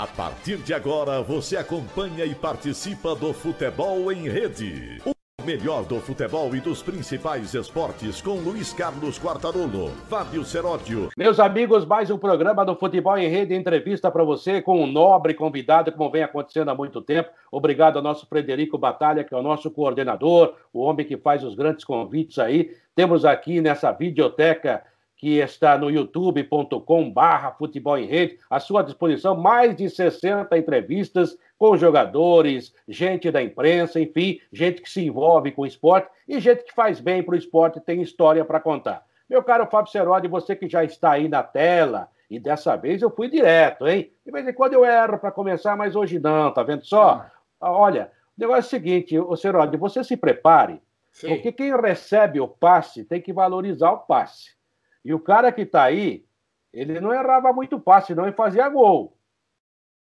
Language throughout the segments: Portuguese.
A partir de agora, você acompanha e participa do Futebol em Rede. O melhor do futebol e dos principais esportes com Luiz Carlos Quartarolo, Fábio Seródio. Meus amigos, mais um programa do Futebol em Rede, entrevista para você com um nobre convidado, como vem acontecendo há muito tempo. Obrigado ao nosso Frederico Batalha, que é o nosso coordenador, o homem que faz os grandes convites aí. Temos aqui nessa videoteca que está no youtube.com barra futebol em rede, à sua disposição mais de 60 entrevistas com jogadores, gente da imprensa, enfim, gente que se envolve com o esporte e gente que faz bem para o esporte e tem história para contar. Meu caro Fábio Serodi, você que já está aí na tela, e dessa vez eu fui direto, hein? De vez em quando eu erro para começar, mas hoje não, tá vendo só? Ah, olha, o negócio é o seguinte, Serodi, você se prepare, Sim. porque quem recebe o passe tem que valorizar o passe. E o cara que está aí, ele não errava muito passe, não, e fazia gol.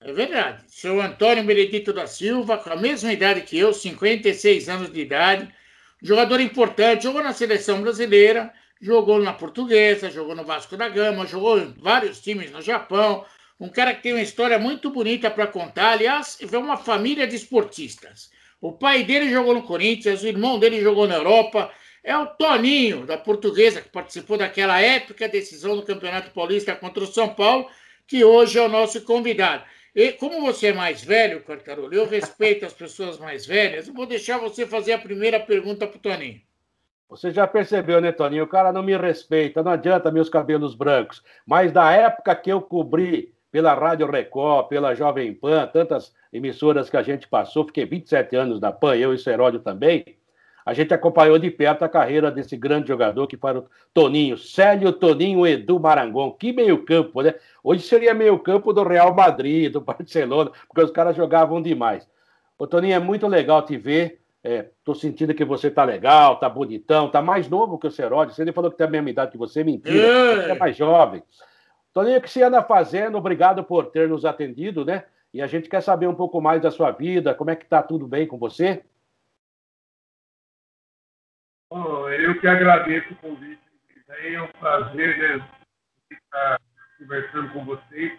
É verdade. Seu Antônio Benedito da Silva, com a mesma idade que eu, 56 anos de idade, jogador importante, jogou na seleção brasileira, jogou na Portuguesa, jogou no Vasco da Gama, jogou em vários times no Japão. Um cara que tem uma história muito bonita para contar. Aliás, é uma família de esportistas. O pai dele jogou no Corinthians, o irmão dele jogou na Europa, é o Toninho, da Portuguesa, que participou daquela épica decisão do Campeonato Paulista contra o São Paulo, que hoje é o nosso convidado. E como você é mais velho, Cartarolo, eu respeito as pessoas mais velhas, eu vou deixar você fazer a primeira pergunta para o Toninho. Você já percebeu, né, Toninho? O cara não me respeita, não adianta meus cabelos brancos. Mas da época que eu cobri pela Rádio Record, pela Jovem Pan, tantas emissoras que a gente passou, fiquei 27 anos na PAN, eu e Seródio também a gente acompanhou de perto a carreira desse grande jogador que foi o Toninho, Célio Toninho Edu Marangon. Que meio-campo, né? Hoje seria meio-campo do Real Madrid, do Barcelona, porque os caras jogavam demais. Ô, Toninho, é muito legal te ver. Estou é, sentindo que você tá legal, tá bonitão, tá mais novo que o Seródio. Ele falou que tem a mesma idade que você, mentira. Você é mais jovem. Toninho, o que você anda fazendo? Obrigado por ter nos atendido, né? E a gente quer saber um pouco mais da sua vida, como é que tá tudo bem com você? Eu que agradeço o convite. É um prazer né, estar conversando com vocês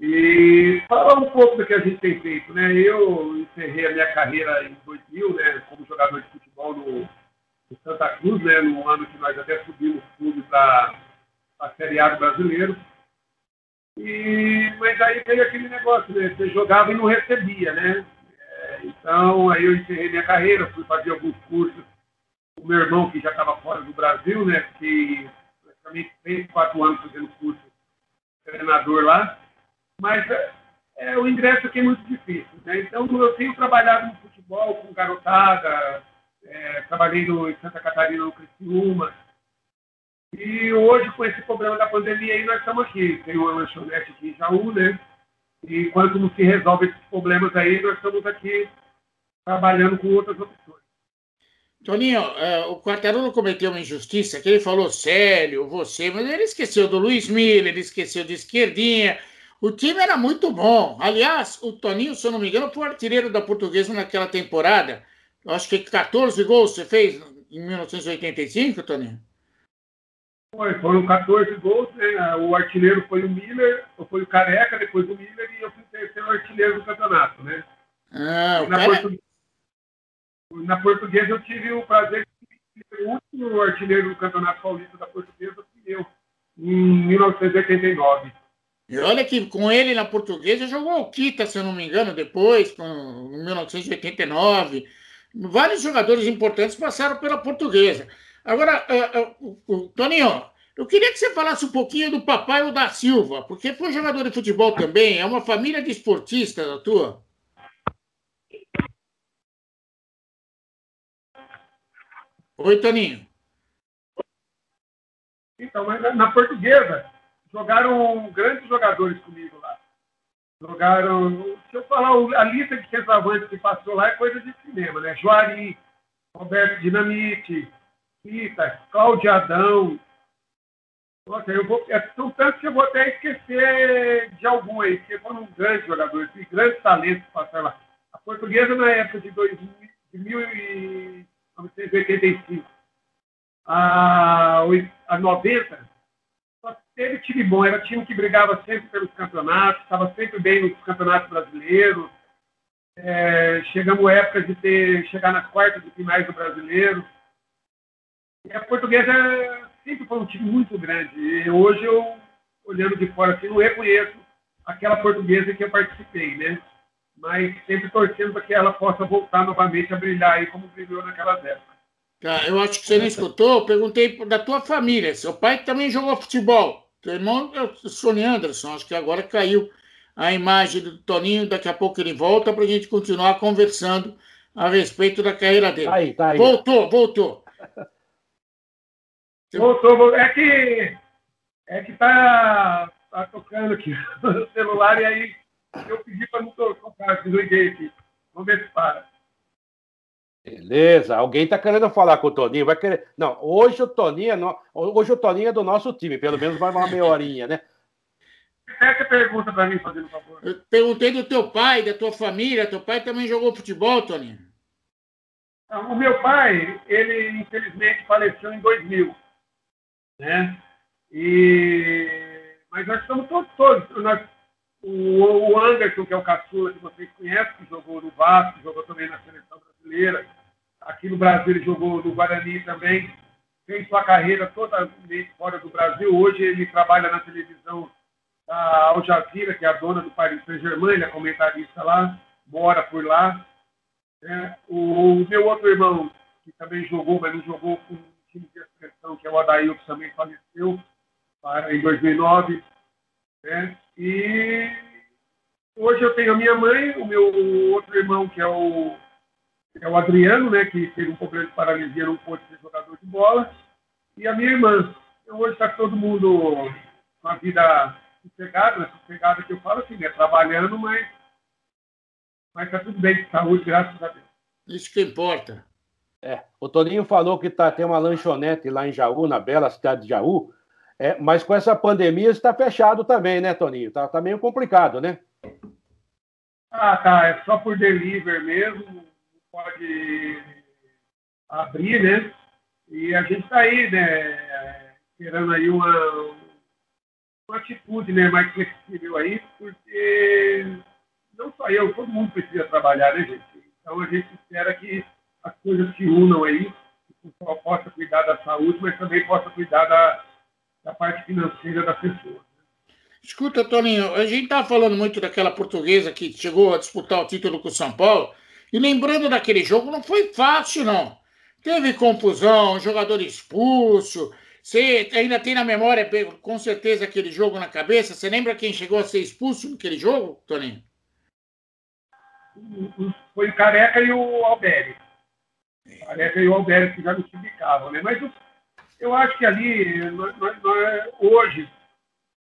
e falar um pouco do que a gente tem feito. Né? Eu encerrei a minha carreira em 2000 né, como jogador de futebol no, no Santa Cruz, né, no ano que nós até subimos clube para a Série A do Brasileiro. E, mas aí veio aquele negócio, né? Você jogava e não recebia, né? É, então, aí eu encerrei minha carreira, fui fazer alguns cursos o meu irmão, que já estava fora do Brasil, né, que praticamente fez quatro anos fazendo curso de treinador lá, mas é, é, o ingresso aqui é muito difícil. Né? Então, eu tenho trabalhado no futebol com garotada, é, trabalhei no, em Santa Catarina, no Criciúma, e hoje, com esse problema da pandemia aí, nós estamos aqui. Tem uma lanchonete aqui em Jaú, né? E enquanto não se resolve esses problemas aí, nós estamos aqui trabalhando com outras opções. Toninho, uh, o Quartarolo cometeu uma injustiça, que ele falou sério, você, mas ele esqueceu do Luiz Miller, ele esqueceu de esquerdinha. O time era muito bom. Aliás, o Toninho, se eu não me engano, foi artilheiro da portuguesa naquela temporada. Eu acho que 14 gols você fez em 1985, Toninho? Foi, foram 14 gols, né? O artilheiro foi o Miller, foi o Careca, depois o Miller, e eu fui o terceiro artilheiro do campeonato, né? Ah, o cara... Portuguesa na portuguesa eu tive o prazer de ser o último artilheiro do Campeonato Paulista da Portuguesa, fui eu, em 1989. E olha que com ele na portuguesa jogou o Kita, se eu não me engano, depois, em 1989. Vários jogadores importantes passaram pela portuguesa. Agora, uh, uh, Toninho, eu queria que você falasse um pouquinho do papai o da Silva, porque foi jogador de futebol também, é uma família de esportistas a tua. Oi, Toninho. Então, mas na portuguesa, jogaram grandes jogadores comigo lá. Jogaram. Se eu falar a lista de centroavantes que passou lá é coisa de cinema, né? Juari, Roberto Dinamite, Rita, Cláudio Adão. Nossa, eu vou, é, são tantos que eu vou até esquecer de algum aí, porque foram grandes jogadores, grandes talentos que passaram lá. A portuguesa, na época de, 2000, de e 1985 a, a 90, só teve time bom, era time que brigava sempre pelos campeonatos, estava sempre bem nos campeonatos brasileiros. É, chegamos à época de ter, chegar nas quartas de finais do brasileiro. E a portuguesa sempre foi um time muito grande. E hoje eu, olhando de fora assim, não reconheço aquela portuguesa que eu participei, né? Mas sempre torcendo para que ela possa voltar novamente a brilhar aí como brilhou naquelas épocas. Tá, eu acho que você não escutou, eu perguntei da tua família. Seu pai também jogou futebol. Teu irmão é o Sony Anderson, acho que agora caiu a imagem do Toninho, daqui a pouco ele volta para a gente continuar conversando a respeito da carreira dele. Tá aí, tá aí. Voltou, voltou. Voltou, é que é que tá, tá tocando aqui no celular e aí eu pedi para não tocar, desliguei aqui. Vamos ver se para. Beleza, alguém tá querendo falar com o Toninho, vai querer. Não, hoje o Toninho é, no... hoje o Toninho é do nosso time, pelo menos vai uma meia horinha, né? Essa pergunta para mim, fazendo favor. Eu perguntei do teu pai, da tua família. Teu pai também jogou futebol, Toninho? O meu pai, ele infelizmente faleceu em 2000, né? E mas nós estamos todos, todos nós, o, Anderson, que é o caçula que vocês conhecem, que jogou no Vasco, jogou também na seleção brasileira. Aqui no Brasil ele jogou no Guarani também. Fez sua carreira totalmente fora do Brasil. Hoje ele trabalha na televisão da Al Jazeera, que é a dona do Paris Saint-Germain, ele é comentarista lá, mora por lá. É, o, meu outro irmão, que também jogou, mas não jogou com o time de seleção, que é o Adail, que também faleceu em 2009. Né? E hoje eu tenho a minha mãe, o meu outro irmão, que é o, que é o Adriano, né, que teve um problema de paralisia, não pôde ser jogador de bola, e a minha irmã. Então, hoje está todo mundo com a vida sossegada, né, sossegada que eu falo assim, né, trabalhando, mas mas está tudo bem de saúde, graças a Deus. Isso que importa. É, o Toninho falou que tá, tem uma lanchonete lá em Jaú, na bela cidade de Jaú, é, mas com essa pandemia está fechado também, né, Toninho? Tá, tá meio complicado, né? Ah, tá. É só por delivery mesmo. Pode abrir, né? E a gente está aí, né? Esperando aí uma, uma atitude né, mais flexível aí, porque não só eu, todo mundo precisa trabalhar, né, gente? Então a gente espera que as coisas se unam aí, que o pessoal possa cuidar da saúde, mas também possa cuidar da, da parte financeira da pessoa. Escuta, Toninho, a gente estava falando muito daquela portuguesa que chegou a disputar o título com o São Paulo, e lembrando daquele jogo, não foi fácil, não. Teve confusão, jogador expulso. Você ainda tem na memória, com certeza, aquele jogo na cabeça? Você lembra quem chegou a ser expulso naquele jogo, Toninho? Foi o Careca e o Alberi. O Careca e o Alberi que já não se bicavam, né? Mas eu acho que ali, nós, nós, hoje,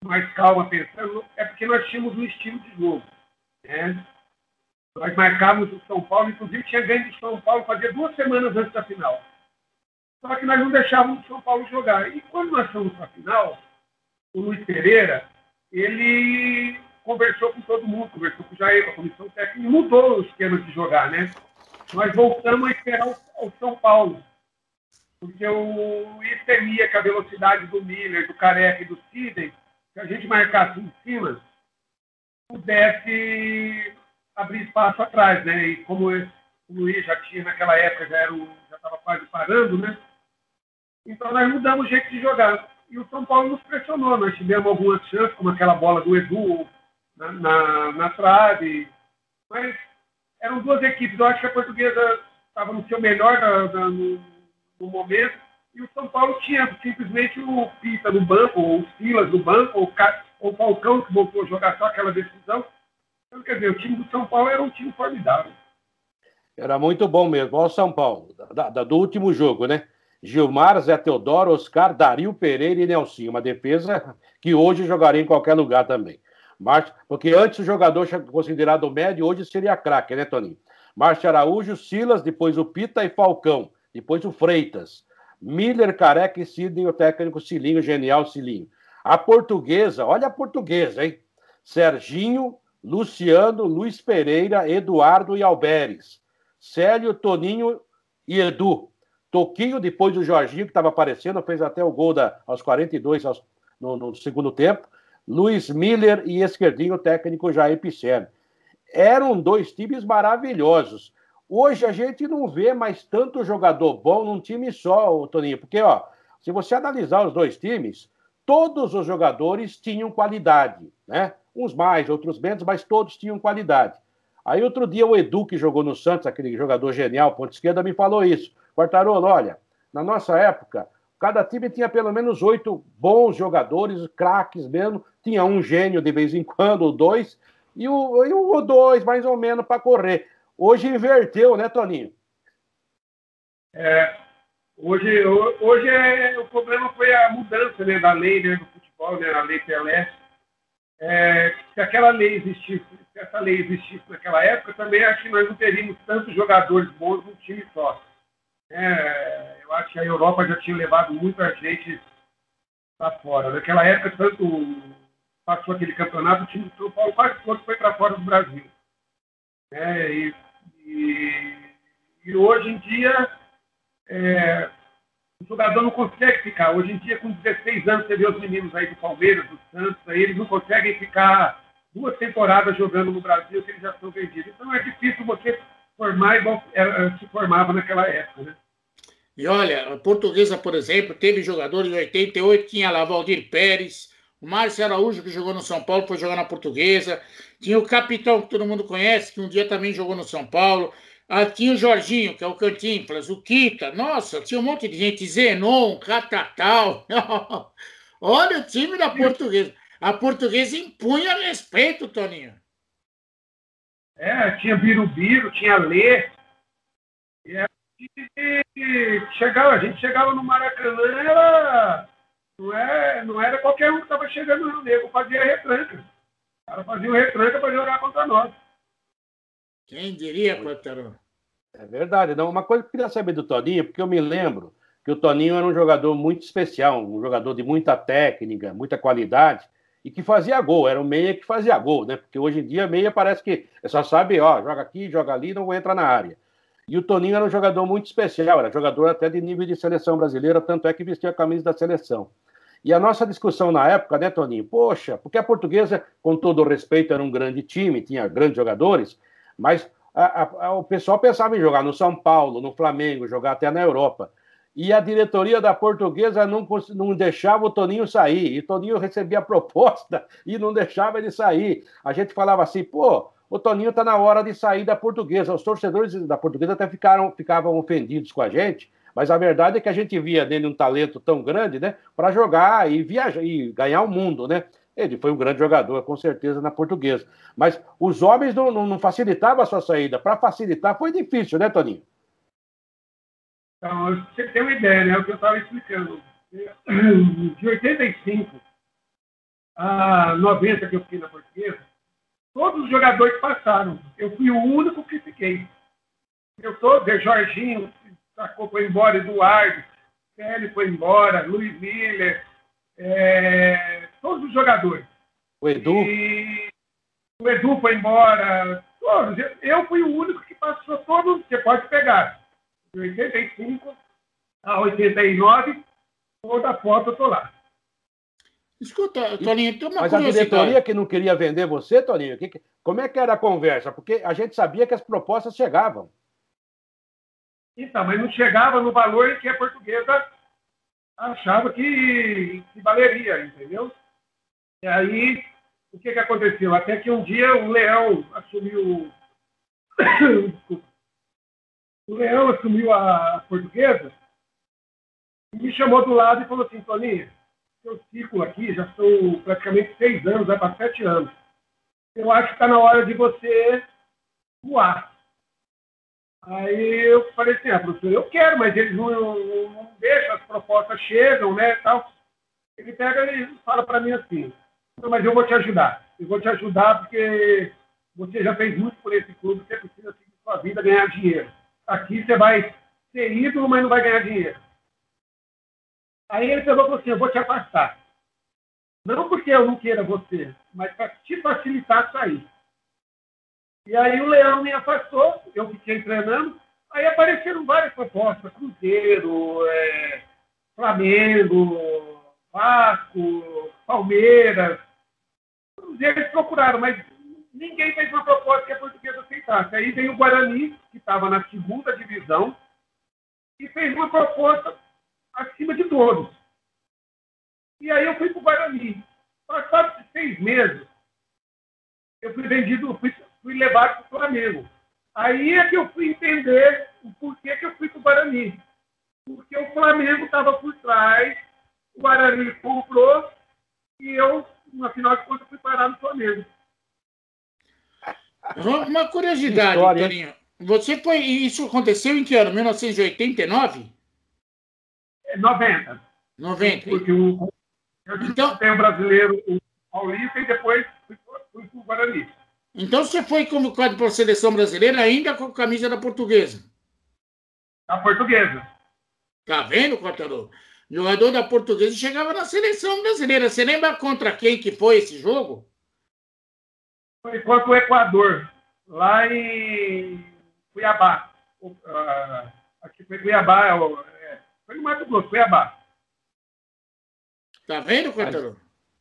mais calma pensando, é porque nós tínhamos um estilo de jogo. Né? Nós marcávamos o São Paulo, inclusive tinha ganho de São Paulo fazia duas semanas antes da final. Só que nós não deixávamos o São Paulo jogar. E quando nós fomos para a final, o Luiz Pereira, ele conversou com todo mundo, conversou com o Jair, com a comissão técnica, mudou o esquema de jogar, né? Nós voltamos a esperar o, o São Paulo porque Luiz temia que a velocidade do Miller, do Careca e do Sidney, se a gente marcasse em cima, pudesse abrir espaço atrás, né? E como o Luiz já tinha naquela época, já estava quase parando, né? Então nós mudamos o jeito de jogar. E o São Paulo nos pressionou. Nós tivemos algumas chances, como aquela bola do Edu na, na, na trave. Mas eram duas equipes. Eu acho que a portuguesa estava no seu melhor no, no momento, e o São Paulo tinha simplesmente o Pita no banco, ou o Silas no banco, ou o Falcão que voltou a jogar só aquela decisão. Então, quer dizer, o time do São Paulo era um time formidável. Era muito bom mesmo. Olha o São Paulo, da, da, do último jogo, né? Gilmar, Zé Teodoro, Oscar, Dario Pereira e Nelsinho. Uma defesa que hoje jogaria em qualquer lugar também. Mas, porque antes o jogador considerado médio, hoje seria craque, né, Toninho? Márcio Araújo, Silas, depois o Pita e Falcão. Depois o Freitas. Miller, Careca e Sidney, o técnico Cilinho, genial Cilinho. A portuguesa, olha a portuguesa, hein? Serginho, Luciano, Luiz Pereira, Eduardo e Alberes. Célio, Toninho e Edu. Toquinho, depois do Jorginho, que estava aparecendo, fez até o gol da, aos 42, aos, no, no segundo tempo. Luiz Miller e esquerdinho técnico Jair Piscelli. Eram dois times maravilhosos. Hoje a gente não vê mais tanto jogador bom num time só, Toninho, porque ó, se você analisar os dois times, todos os jogadores tinham qualidade, né? Uns mais, outros menos, mas todos tinham qualidade. Aí outro dia o Edu, que jogou no Santos, aquele jogador genial, ponto esquerda, me falou isso. Quartarolo, olha, na nossa época, cada time tinha pelo menos oito bons jogadores, craques mesmo, tinha um gênio de vez em quando, ou dois, e o, e o dois, mais ou menos, para correr. Hoje inverteu, né, Toninho? É, hoje hoje é, o problema foi a mudança né, da lei né, do futebol, né, a lei Pelé. É, se aquela lei existisse, se essa lei existisse naquela época, também acho que nós não teríamos tantos jogadores bons num time só. É, eu acho que a Europa já tinha levado muita gente para fora. Naquela época, tanto passou aquele campeonato, o time do São Paulo quase todo foi para fora do Brasil. É, e e, hoje em dia, é, o jogador não consegue ficar. Hoje em dia, com 16 anos, você vê os meninos aí do Palmeiras, do Santos, aí, eles não conseguem ficar duas temporadas jogando no Brasil, que eles já estão vendidos. Então é difícil você formar igual se formava naquela época, né? E olha, a portuguesa, por exemplo, teve jogadores em 88, tinha lá Valdir Pérez, o Márcio Araújo, que jogou no São Paulo, foi jogar na portuguesa. Tinha o capitão, que todo mundo conhece, que um dia também jogou no São Paulo. Ah, tinha o Jorginho, que é o Cantinflas, o Kita. Nossa, tinha um monte de gente. Zenon, Catatal. Olha o time da portuguesa. A portuguesa impunha respeito, Toninho. É, tinha Birubiru, tinha Lê. E a gente chegava, a gente chegava no Maracanã, era não, é, não era qualquer um que estava chegando no nego, fazia retranca. O cara fazia o retranca para jogar contra nós. Quem diria, Quataro? É verdade. Não, uma coisa que eu queria saber do Toninho, porque eu me lembro que o Toninho era um jogador muito especial, um jogador de muita técnica, muita qualidade, e que fazia gol, era um meia que fazia gol, né? Porque hoje em dia meia parece que só sabe, ó, joga aqui, joga ali, não entra na área. E o Toninho era um jogador muito especial, era jogador até de nível de seleção brasileira, tanto é que vestia a camisa da seleção. E a nossa discussão na época, né, Toninho? Poxa, porque a portuguesa, com todo respeito, era um grande time, tinha grandes jogadores, mas a, a, o pessoal pensava em jogar no São Paulo, no Flamengo, jogar até na Europa. E a diretoria da portuguesa não, não deixava o Toninho sair. E o Toninho recebia a proposta e não deixava ele sair. A gente falava assim, pô, o Toninho está na hora de sair da portuguesa. Os torcedores da portuguesa até ficaram, ficavam ofendidos com a gente, mas a verdade é que a gente via nele um talento tão grande, né, para jogar e viajar e ganhar o mundo, né? Ele foi um grande jogador, com certeza, na portuguesa. Mas os homens não, não, não facilitavam a sua saída. Para facilitar foi difícil, né, Toninho? Então, você tem uma ideia, né? O que eu estava explicando. De 85 a 90 que eu fiquei na portuguesa, todos os jogadores passaram. Eu fui o único que fiquei. Eu sou de Jorginho, sacou, foi embora, Eduardo, Kelly foi embora, Luiz Miller, é, todos os jogadores. O Edu? E o Edu foi embora, todos. Eu fui o único que passou todos, você pode pegar. De 85 a 89, toda a foto eu tô lá. Escuta, Toninho, tem uma Mas a diretoria que não queria vender você, Toninho, que, como é que era a conversa? Porque a gente sabia que as propostas chegavam. Então, mas não chegava no valor que a portuguesa achava que, que valeria, entendeu? E aí, o que, que aconteceu? Até que um dia o Leão assumiu. o Leão assumiu a portuguesa e me chamou do lado e falou assim: Toninho, seu ciclo aqui já são praticamente seis anos, vai para sete anos. Eu acho que está na hora de você voar. Aí eu falei assim, ah, professor, eu quero, mas eles não, não, não deixam, as propostas chegam, né, tal. Ele pega e fala para mim assim, mas eu vou te ajudar. Eu vou te ajudar porque você já fez muito por esse clube, você precisa seguir sua vida, ganhar dinheiro. Aqui você vai ser ídolo, mas não vai ganhar dinheiro. Aí ele pegou e falou assim, eu vou te afastar. Não porque eu não queira você, mas para te facilitar sair. E aí o Leão me afastou, eu fiquei treinando. Aí apareceram várias propostas, Cruzeiro, é, Flamengo, Vasco, Palmeiras. Eles procuraram, mas ninguém fez uma proposta que a portuguesa aceitasse. Aí veio o Guarani, que estava na segunda divisão, e fez uma proposta acima de todos. E aí eu fui para o Guarani. Passados seis meses, eu fui vendido, fui, fui levado para o Flamengo. Aí é que eu fui entender o porquê que eu fui para o Guarani. Porque o Flamengo estava por trás, o Guarani comprou e eu, no final de contas, fui parar no Flamengo. Uma curiosidade, Torinho. Você foi. Isso aconteceu em que ano? 1989? 90. 90. Porque o, então, tem o brasileiro, o Paulista, e depois fui, fui para o Guarani. Então você foi convocado para a seleção brasileira ainda com a camisa da portuguesa? Da portuguesa. Tá vendo, Cortador? Jogador da portuguesa chegava na seleção brasileira. Você lembra contra quem que foi esse jogo? Foi contra o Equador, lá em Cuiabá. Uh, aqui foi Cuiabá, é, foi no Mato Grosso, Cuiabá. Tá vendo, Cortador?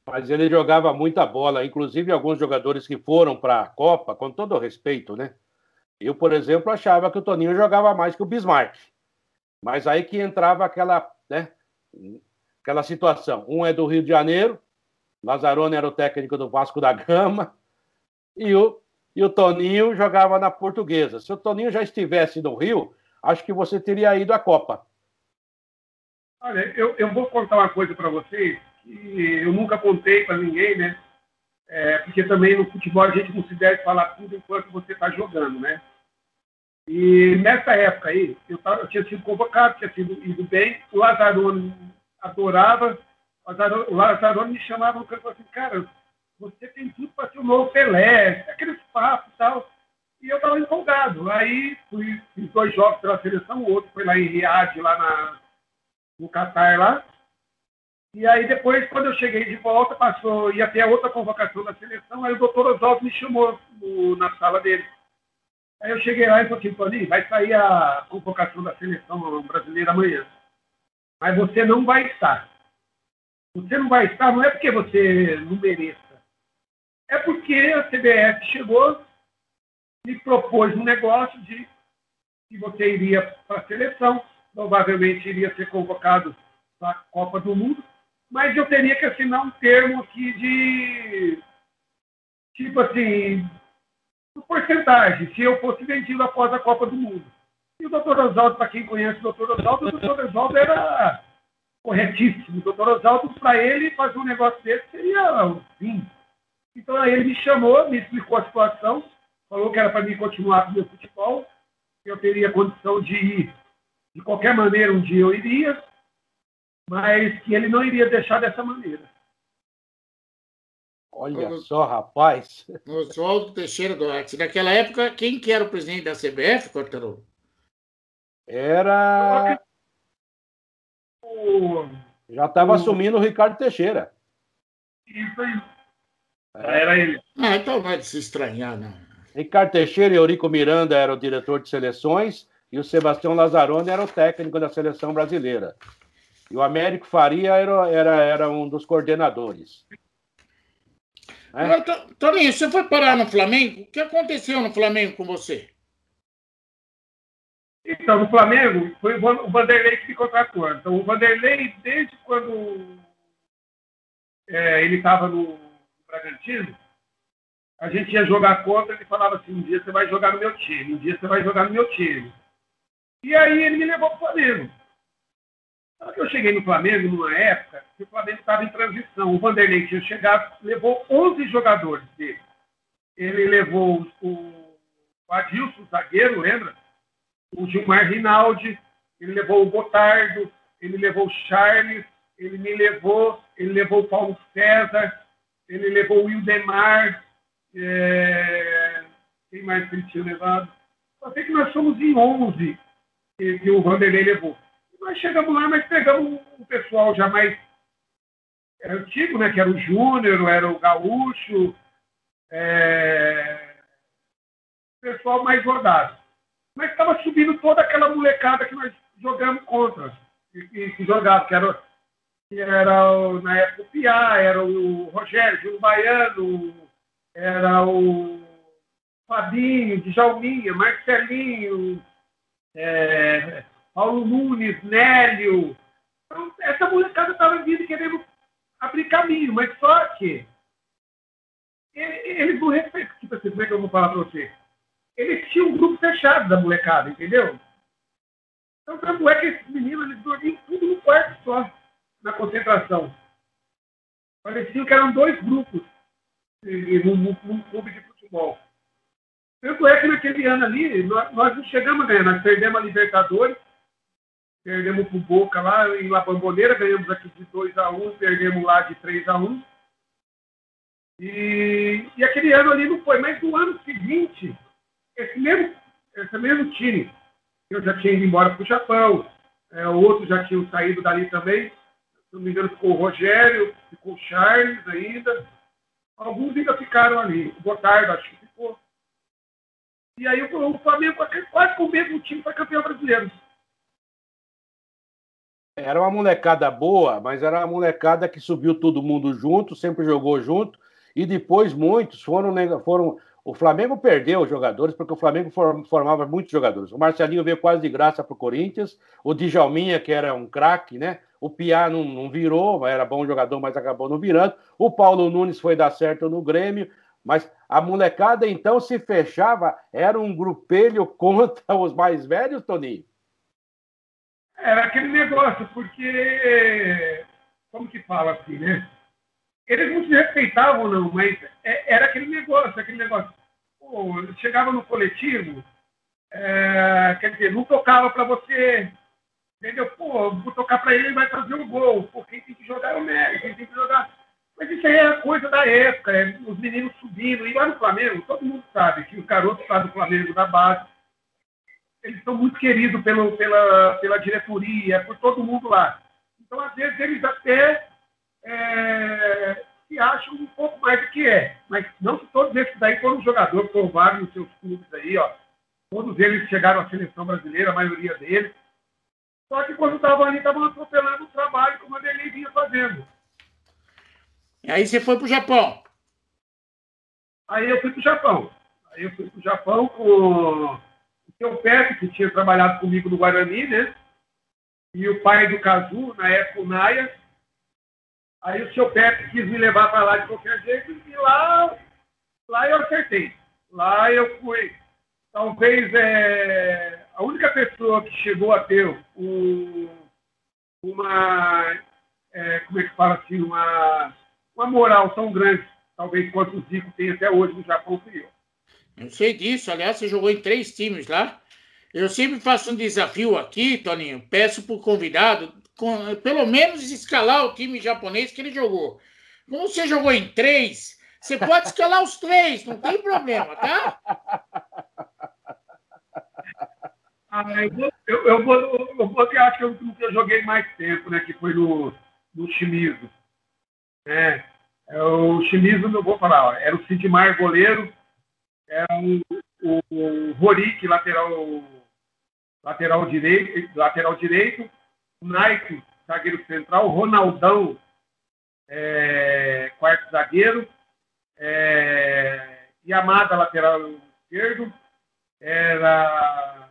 Mas, ele jogava muita bola, inclusive alguns jogadores que foram para a Copa, com todo respeito, né? Eu, por exemplo, achava que o Toninho jogava mais que o Bismarck. Mas aí que entrava aquela, né, aquela situação. Um é do Rio de Janeiro, Lazzaroni era o técnico do Vasco da Gama, e o, e o Toninho jogava na Portuguesa. Se o Toninho já estivesse no Rio, acho que você teria ido à Copa. Olha, eu, eu vou contar uma coisa para vocês que eu nunca contei para ninguém, né? É, porque também no futebol a gente não se deve falar tudo enquanto você está jogando, né? E nessa época aí, eu, tava, eu tinha sido convocado, tinha sido ido bem, o Lazzaroni adorava, o Lazzaroni me chamava no canto assim, cara, você tem tudo para ser o novo Pelé, aqueles papos e tal. E eu estava empolgado. Aí fui, fiz dois jogos pela seleção, o outro foi lá em Riad, lá na, no Catar lá. E aí depois, quando eu cheguei de volta, passou, ia ter outra convocação da seleção, aí o doutor Oswaldo me chamou no, na sala dele. Aí eu cheguei lá e falei assim, Tony, vai sair a convocação da seleção brasileira amanhã. Mas você não vai estar. Você não vai estar, não é porque você não mereça. É porque a CBF chegou e propôs um negócio de que você iria para a seleção, provavelmente iria ser convocado para a Copa do Mundo, mas eu teria que assinar um termo aqui de tipo assim, porcentagem, se eu fosse vendido após a Copa do Mundo. E o doutor Oswaldo, para quem conhece o doutor Oswaldo, o doutor Oswaldo era corretíssimo. O doutor Oswaldo, para ele, fazer um negócio desse seria o fim. Então aí ele me chamou, me explicou a situação, falou que era para mim continuar com o meu futebol, que eu teria condição de ir de qualquer maneira, um dia eu iria, mas que ele não iria deixar dessa maneira. Olha só, rapaz. Oswaldo Teixeira Duarte. Naquela época, quem que era o presidente da CBF, Cortarou? Era. Já estava assumindo o Ricardo Teixeira. Isso aí. Era ele. Ah, então vai se estranhar, não. Ricardo Teixeira e Eurico Miranda eram o diretor de seleções e o Sebastião Lazzaroni era o técnico da seleção brasileira. E o Américo Faria era, era, era um dos coordenadores. É? Toninho, você foi parar no Flamengo? O que aconteceu no Flamengo com você? Então, no Flamengo, foi o Vanderlei que me contratou. Então, o Vanderlei, desde quando é, ele estava no Bragantino, a gente ia jogar contra, ele falava assim, um dia você vai jogar no meu time, um dia você vai jogar no meu time. E aí ele me levou para o Flamengo. Só que eu cheguei no Flamengo numa época que o Flamengo estava em transição. O Vanderlei tinha chegado, levou 11 jogadores dele. Ele levou o, Adilson, zagueiro, lembra? O Gilmar Rinaldi, ele levou o Botardo, ele levou o Charles, ele me levou, ele levou o Paulo César, ele levou o Wildemar, é... quem mais que ele tinha levado? Só sei que nós somos em 11 que, que o Vanderlei levou. E nós chegamos lá, mas pegamos um pessoal já mais era antigo, né? Que era o Júnior, era o Gaúcho, é... pessoal mais rodado. Mas estava subindo toda aquela molecada que nós jogamos contra, que, que, que jogava, que era era o, na época o Piá, era o Rogério, Júlio Baiano, era o Fabinho, Djalminha, Marcelinho, é, Paulo Nunes, Nélio. Então, essa molecada estava vindo querendo abrir caminho, mas só que eles não respeitam. Tipo assim, como é que eu vou falar para você? Eles tinham um grupo fechado da molecada, entendeu? Então, tanto é que esses meninos eles dormiam tudo no quarto só, na concentração. Pareciam que eram dois grupos num, num clube de futebol. Tanto é que naquele ano ali, nós, nós não chegamos a ganhar, nós perdemos a Libertadores, perdemos pro Boca lá em La Bamboneira, ganhamos aqui de 2 a 1 perdemos lá de 3 a 1 e, e aquele ano ali não foi, mas no ano seguinte, esse mesmo, esse mesmo time, eu já tinha ido embora para o Japão, é, outros já tinham saído dali também, se não me engano ficou o Rogério, ficou o Charles ainda, alguns ainda ficaram ali, o Gotardo acho que ficou. E aí o, o Flamengo, quase com o mesmo time, foi campeão brasileiro. Era uma molecada boa, mas era uma molecada que subiu todo mundo junto, sempre jogou junto, e depois muitos foram, foram. O Flamengo perdeu jogadores porque o Flamengo formava muitos jogadores. O Marcelinho veio quase de graça para o Corinthians, o Djalminha, que era um craque, né? O Piá não, não virou, era bom jogador, mas acabou não virando. O Paulo Nunes foi dar certo no Grêmio. Mas a molecada então se fechava, era um grupelho contra os mais velhos, Toninho? Era aquele negócio, porque, como que fala assim, né? eles não se respeitavam, não, mas é, era aquele negócio, aquele negócio. Pô, chegava no coletivo, é, quer dizer, não tocava para você, entendeu? Pô, vou tocar para ele, ele vai fazer o gol. Pô, quem tem que jogar é o Nery, quem tem que jogar. Mas isso aí é coisa da época, é, os meninos subindo. E lá no Flamengo, todo mundo sabe que os garotos lá do Flamengo, da base, eles são muito queridos pelo, pela, pela diretoria, por todo mundo lá. Então, às vezes, eles até é, se acham um pouco mais do que é. Mas não que todos esses daí foram jogadores, provaram nos seus clubes aí, ó. Todos eles chegaram à seleção brasileira, a maioria deles. Só que quando estavam ali, estavam atropelando o trabalho como a Delei vinha fazendo. E aí você foi para o Japão? Aí eu fui para o Japão. Aí eu fui para o Japão com o seu Pepe, que tinha trabalhado comigo no Guarani, né? E o pai do Kazu, na época o Naya, Aí o seu Pepe quis me levar para lá de qualquer jeito e lá, lá eu acertei. Lá eu fui. Talvez é, a única pessoa que chegou a ter um, uma. É, como é que fala assim? Uma, uma moral tão grande, talvez quanto o Zico tem até hoje no Japão, fui eu. Eu sei disso. Aliás, você jogou em três times lá. Eu sempre faço um desafio aqui, Toninho. Peço para o convidado com, pelo menos escalar o time japonês que ele jogou. Como você jogou em três, você pode escalar os três, não tem problema, tá? Ah, eu, vou, eu, eu, vou, eu vou que acho que eu, eu joguei mais tempo, né? Que foi no, no Shimizu. É, é, o Shimizu, não vou falar, ó, era o Sidmar goleiro, era o, o, o Horik, lateral, lateral, direito, lateral direito, Nike, zagueiro central, Ronaldão, é, quarto zagueiro, é, Yamada, lateral esquerdo, era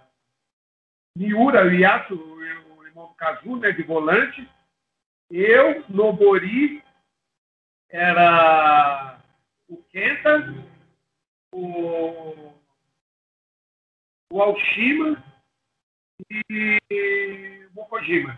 Miura, Iaço, o irmão do Kazu, né, de volante, eu, Nobori, era o Kenta, o, o Alshima e Kojima.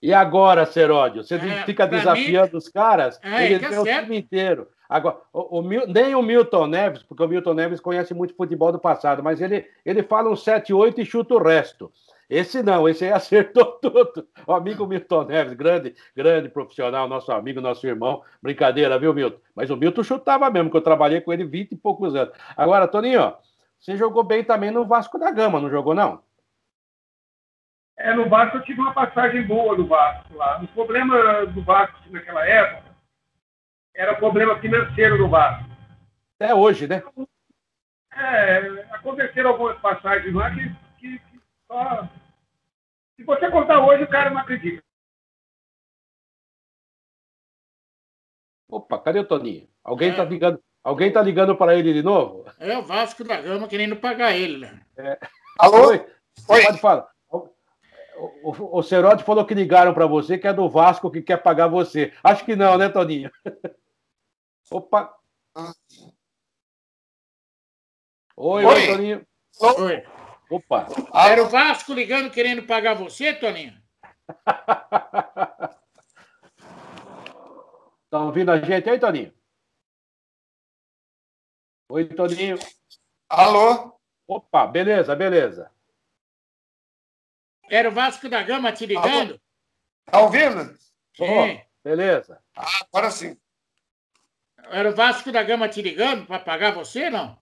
E agora, Seródio, você é, fica desafiando mim... os caras, é, ele tem o time inteiro. Agora, o, o, nem o Milton Neves, porque o Milton Neves conhece muito futebol do passado, mas ele, ele fala um 7-8 e chuta o resto. Esse não, esse aí acertou tudo. O amigo Milton Neves, grande, grande profissional, nosso amigo, nosso irmão. Brincadeira, viu, Milton? Mas o Milton chutava mesmo, que eu trabalhei com ele 20 e poucos anos. Agora, Toninho, você jogou bem também no Vasco da Gama, não jogou, não? É, no Vasco eu tive uma passagem boa no Vasco lá. O problema do Vasco naquela época era o problema financeiro do Vasco. Até hoje, né? É, aconteceram algumas passagens lá que só. Se você contar hoje, o cara não acredita. Opa, cadê o Toninho? Alguém está é. ligando, alguém tá ligando para ele de novo? É o Vasco da Gama querendo pagar ele, né? É. Alô? Oi. Oi. Pode falar. O, o, o Cerote falou que ligaram para você, que é do Vasco que quer pagar você. Acho que não, né, Toninho? Opa. Oi, oi, oi Toninho. Oi. Opa. Era o Vasco ligando querendo pagar você, Toninho? Tá ouvindo a gente aí, Toninho? Oi, Toninho. Alô? Opa, beleza, beleza. Era o Vasco da Gama te ligando? Alô? Tá ouvindo? Sim. Oh, beleza. Ah, agora sim. Era o Vasco da Gama te ligando para pagar você, não?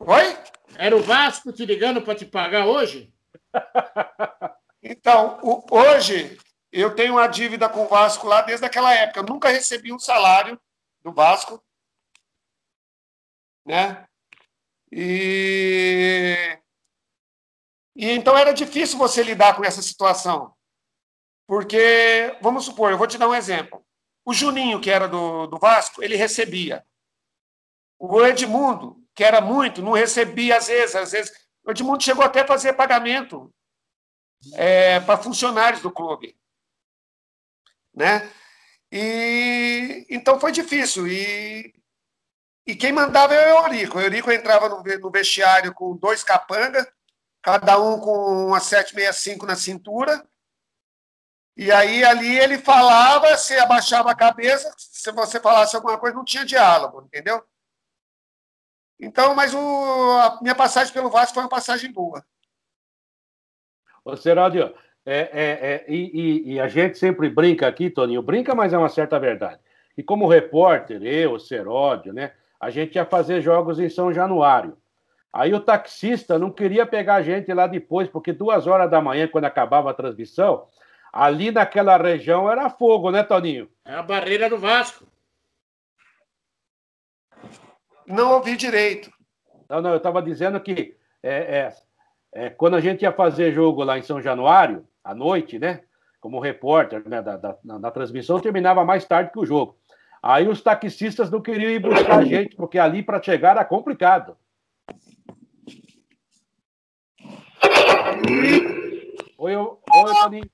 Oi? Era o Vasco te ligando para te pagar hoje? Então, o, hoje eu tenho uma dívida com o Vasco lá desde aquela época. Eu nunca recebi um salário do Vasco. Né? E... e então era difícil você lidar com essa situação. Porque, vamos supor, eu vou te dar um exemplo. O Juninho, que era do, do Vasco, ele recebia. O Edmundo, que era muito, não recebia às vezes. Às vezes o Edmundo chegou até a fazer pagamento é, para funcionários do clube né? E então foi difícil. E, e quem mandava era o Eurico. O Eurico entrava no, no vestiário com dois capanga, cada um com uma 765 na cintura. E aí ali ele falava, você abaixava a cabeça, se você falasse alguma coisa, não tinha diálogo, entendeu? Então, mas o, a minha passagem pelo Vasco foi uma passagem boa. Ô, Seródio, é, é, é, e, e, a gente sempre brinca aqui, Toninho, brinca, mas é uma certa verdade. E como repórter, eu, Seródio, né, a gente ia fazer jogos em São Januário. Aí o taxista não queria pegar a gente lá depois, porque duas horas da manhã, quando acabava a transmissão, ali naquela região era fogo, né, Toninho? É a barreira do Vasco. Não ouvi direito. Não, não, eu estava dizendo que é, é, é, quando a gente ia fazer jogo lá em São Januário, à noite, né? Como repórter né, da, da, na, transmissão, terminava mais tarde que o jogo. Aí os taxistas não queriam ir buscar a gente, porque ali para chegar era complicado. Oi, oi, Toninho.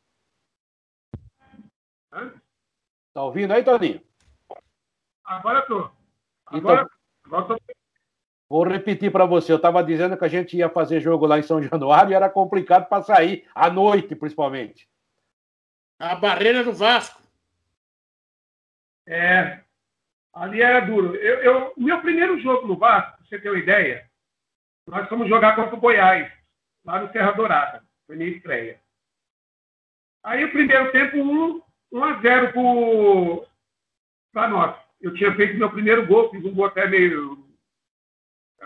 Tá ouvindo aí, Toninho? Agora tô. Agora, então, agora tô... Vou repetir para você. Eu estava dizendo que a gente ia fazer jogo lá em São Januário e era complicado para sair, à noite, principalmente. A barreira do Vasco. É. Ali era duro. Eu, eu, meu primeiro jogo no Vasco, para você ter uma ideia, nós fomos jogar contra o Goiás, lá no Serra Dourada. Foi minha estreia. Aí o primeiro tempo, 1, 1 a 0 para nós. Eu tinha feito meu primeiro gol, fiz um gol até meio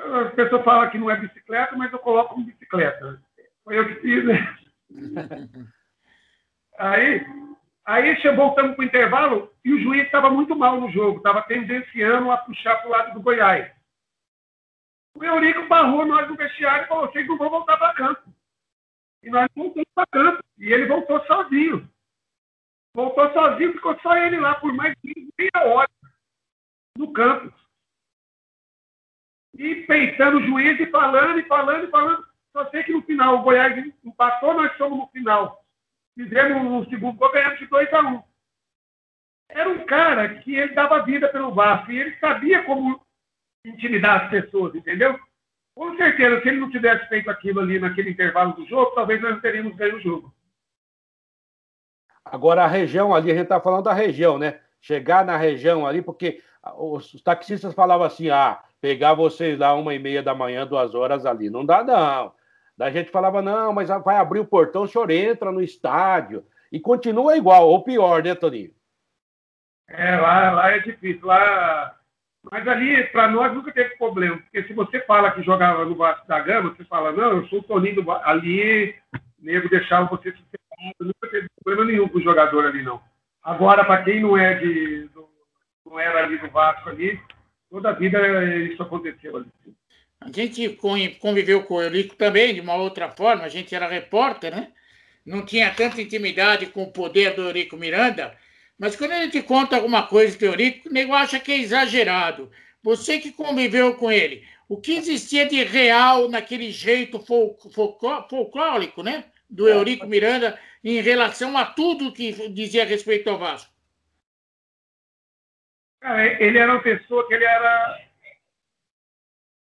as pessoas falam que não é bicicleta, mas eu coloco como bicicleta. Foi eu que fiz, né? aí, aí voltamos para o intervalo e o juiz estava muito mal no jogo, estava tendenciando a puxar para o lado do Goiás. O Eurico barrou nós no vestiário e falou: vocês não vão voltar para campo. E nós voltamos para campo. E ele voltou sozinho. Voltou sozinho, ficou só ele lá por mais de meia hora no campo e peitando o juiz e falando, e falando, e falando. Só sei que no final o Goiás empatou, nós somos no final. Fizemos um segundo gol, ganhamos de 2 a 1 um. Era um cara que ele dava vida pelo Vasco e ele sabia como intimidar as pessoas, entendeu? Com certeza, se ele não tivesse feito aquilo ali naquele intervalo do jogo, talvez nós não teríamos ganho o jogo. Agora, a região ali, a gente está falando da região, né? Chegar na região ali, porque os taxistas falavam assim: ah, pegar vocês lá uma e meia da manhã, duas horas ali. Não dá, não. Da gente falava, não, mas vai abrir o portão, o senhor entra no estádio. E continua igual, ou pior, né, Toninho? É, lá, lá é difícil. Lá... Mas ali, para nós, nunca teve problema. Porque se você fala que jogava no Vasco da Gama, você fala, não, eu sou o Toninho do... ali, nego deixava você se Nunca teve problema nenhum com o jogador ali, não. Agora, para quem não é de. Não era ali do Vasco ali, toda a vida isso aconteceu ali. A gente conviveu com o Eurico também, de uma outra forma, a gente era repórter, né? Não tinha tanta intimidade com o poder do Eurico Miranda, Mas quando ele te conta alguma coisa teórica, o nego acha que é exagerado. Você que conviveu com ele, o que existia de real naquele jeito fol folclórico, né? Do é. Eurico Miranda em relação a tudo que dizia a respeito ao Vasco? Cara, ele era uma pessoa que ele era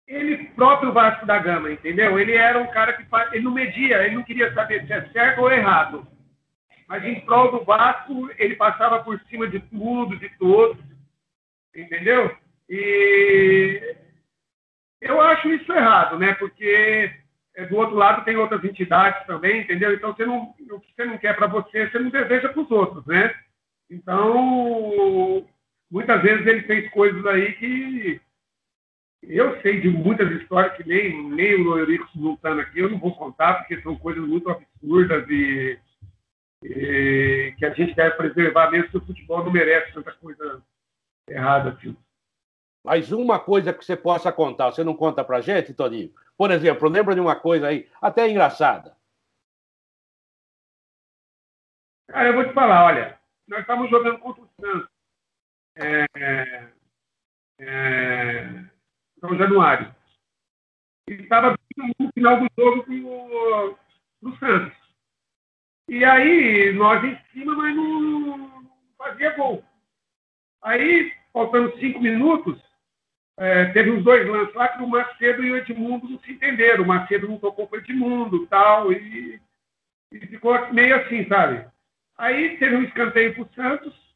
ele próprio Vasco da Gama, entendeu? Ele era um cara que ele não media, ele não queria saber se é certo ou errado. Mas em prol do Vasco, ele passava por cima de tudo, de todos, entendeu? E eu acho isso errado, né? Porque é, do outro lado tem outras entidades também, entendeu? Então você não, o que você não quer para você, você não deseja para os outros, né? Então, muitas vezes ele fez coisas aí que eu sei de muitas histórias que nem, nem o Eurico Sultano aqui, eu não vou contar, porque são coisas muito absurdas e, e, que a gente deve preservar, mesmo que o futebol não merece tanta coisa errada assim. Mas uma coisa que você possa contar, você não conta pra gente, Toninho? Por exemplo, lembra de uma coisa aí, até engraçada. Cara, eu vou te falar, olha, nós estávamos jogando contra o Santos. É, é, são Januário. E estava no final do jogo para o Santos. E aí, nós em cima, mas não, não fazia gol. Aí, faltando cinco minutos, é, teve uns dois lances lá que o Macedo e o Edmundo não se entenderam. O Macedo não tocou para o Edmundo tal, e, e ficou meio assim, sabe? Aí teve um escanteio para o Santos,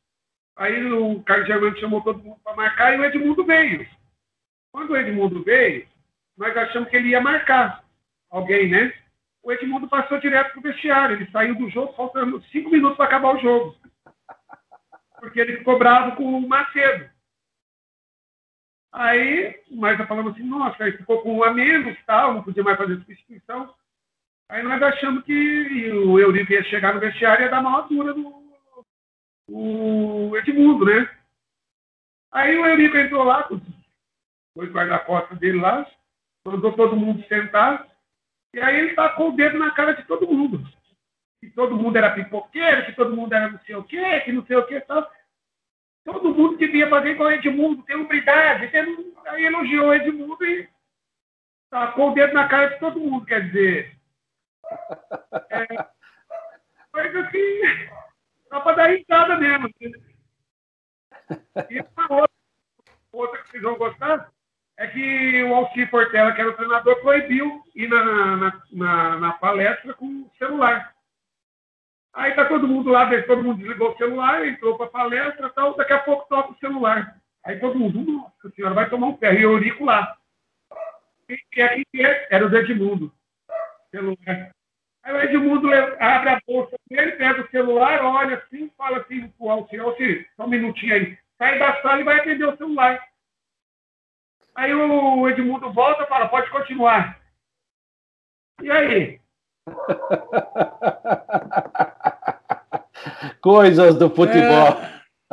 aí o Carlos Germano chamou todo mundo para marcar e o Edmundo veio. Quando o Edmundo veio, nós achamos que ele ia marcar alguém, né? O Edmundo passou direto para o vestiário. Ele saiu do jogo faltando cinco minutos para acabar o jogo. Porque ele ficou bravo com o Macedo. Aí, nós falamos assim, nossa, aí ficou com um a menos, tal, não podia mais fazer substituição. Aí nós achamos que o Eurico ia chegar no vestiário e ia dar uma altura no o Edmundo, né? Aí o Eurico entrou lá, foi guarda-costas dele lá, mandou todo mundo sentar, e aí ele tacou o dedo na cara de todo mundo. Que todo mundo era pipoqueiro, que todo mundo era não sei o quê, que não sei o quê tal. Todo mundo devia fazer igual o Edmundo, ter humildade. Ter... Aí elogiou o Edmundo e tacou o dedo na cara de todo mundo, quer dizer. É, coisa assim, só para dar risada mesmo. E uma outra, outra que vocês vão gostar, é que o Alcir Portela, que era o treinador, proibiu ir na, na, na, na palestra com celular. Aí tá todo mundo lá, todo mundo desligou o celular, entrou para a palestra tal, daqui a pouco toca o celular. Aí todo mundo, nossa senhora, vai tomar um ferro. E Eurico lá. E aqui era o Edmundo. Celular. Aí o Edmundo abre a bolsa dele, pega o celular, olha assim, fala assim pro Alcir, Alcir, só um minutinho aí. Sai da sala e vai atender o celular. Aí o Edmundo volta e fala, pode continuar. E aí? Coisas do futebol.